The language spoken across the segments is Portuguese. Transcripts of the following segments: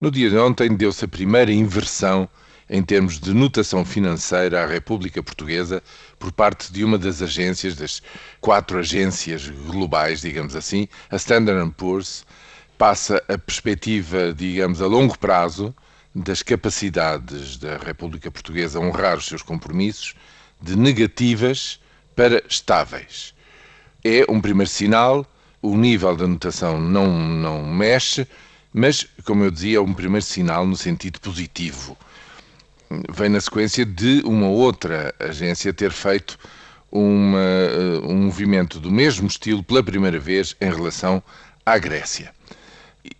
No dia de ontem deu-se a primeira inversão em termos de notação financeira à República Portuguesa por parte de uma das agências, das quatro agências globais, digamos assim, a Standard Poor's, passa a perspectiva, digamos, a longo prazo das capacidades da República Portuguesa a honrar os seus compromissos de negativas para estáveis. É um primeiro sinal, o nível da notação não, não mexe, mas, como eu dizia, é um primeiro sinal no sentido positivo. Vem na sequência de uma outra agência ter feito uma, eh, um movimento do mesmo estilo pela primeira vez em relação à Grécia.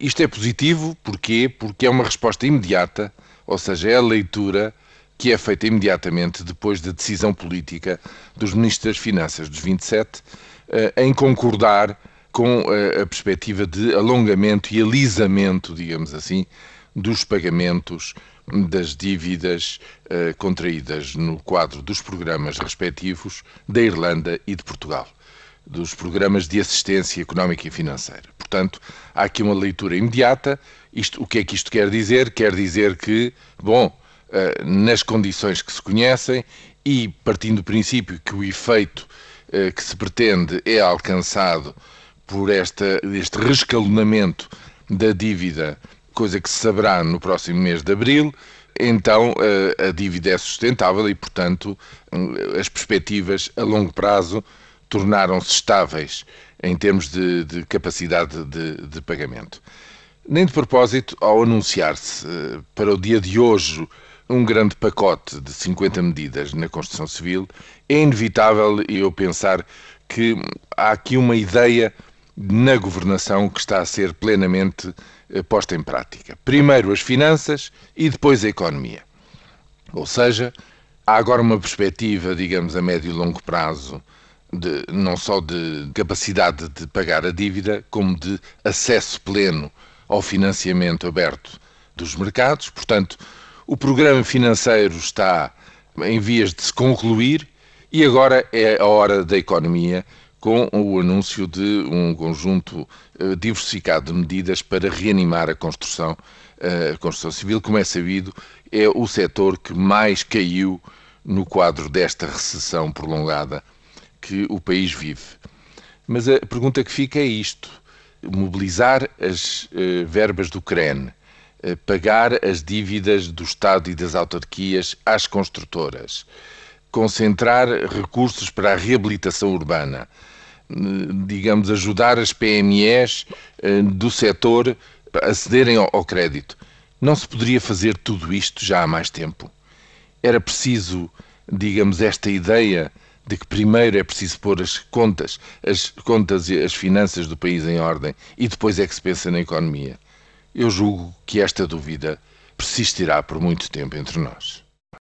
Isto é positivo porquê? porque é uma resposta imediata, ou seja, é a leitura que é feita imediatamente depois da decisão política dos ministros das Finanças dos 27 eh, em concordar com a, a perspectiva de alongamento e alisamento, digamos assim, dos pagamentos das dívidas uh, contraídas no quadro dos programas respectivos da Irlanda e de Portugal, dos programas de assistência económica e financeira. Portanto, há aqui uma leitura imediata. Isto, o que é que isto quer dizer? Quer dizer que, bom, uh, nas condições que se conhecem e partindo do princípio que o efeito que se pretende é alcançado por esta, este rescalonamento da dívida, coisa que se saberá no próximo mês de abril, então a, eh, a dívida é sustentável e, portanto, eh, as perspectivas a longo prazo tornaram-se estáveis em termos de, de capacidade de, de, pagamento. Nem de propósito, ao anunciar-se eh, para o dia de hoje um grande pacote de 50 medidas na construção civil, é inevitável eu pensar que há aqui uma ideia na governação que está a ser plenamente eh, posta em prática. Primeiro as finanças e depois a economia. Ou seja, há agora uma perspectiva, digamos, a médio e longo prazo, de, não só de capacidade de pagar a dívida, como de acesso pleno ao financiamento aberto dos mercados. Portanto, o programa financeiro está em vias de se concluir e agora é a hora da economia com o anúncio de um conjunto uh, diversificado de medidas para reanimar a construção, uh, a construção civil. Como é sabido, é o setor que mais caiu no quadro desta recessão prolongada que o país vive. Mas a pergunta que fica é isto: mobilizar as uh, verbas do CREN, pagar as dívidas do Estado e das autarquias às construtoras concentrar recursos para a reabilitação urbana, digamos, ajudar as PMEs eh, do setor a acederem ao crédito. Não se poderia fazer tudo isto já há mais tempo? Era preciso, digamos, esta ideia de que primeiro é preciso pôr as contas, as contas e as finanças do país em ordem e depois é que se pensa na economia. Eu julgo que esta dúvida persistirá por muito tempo entre nós.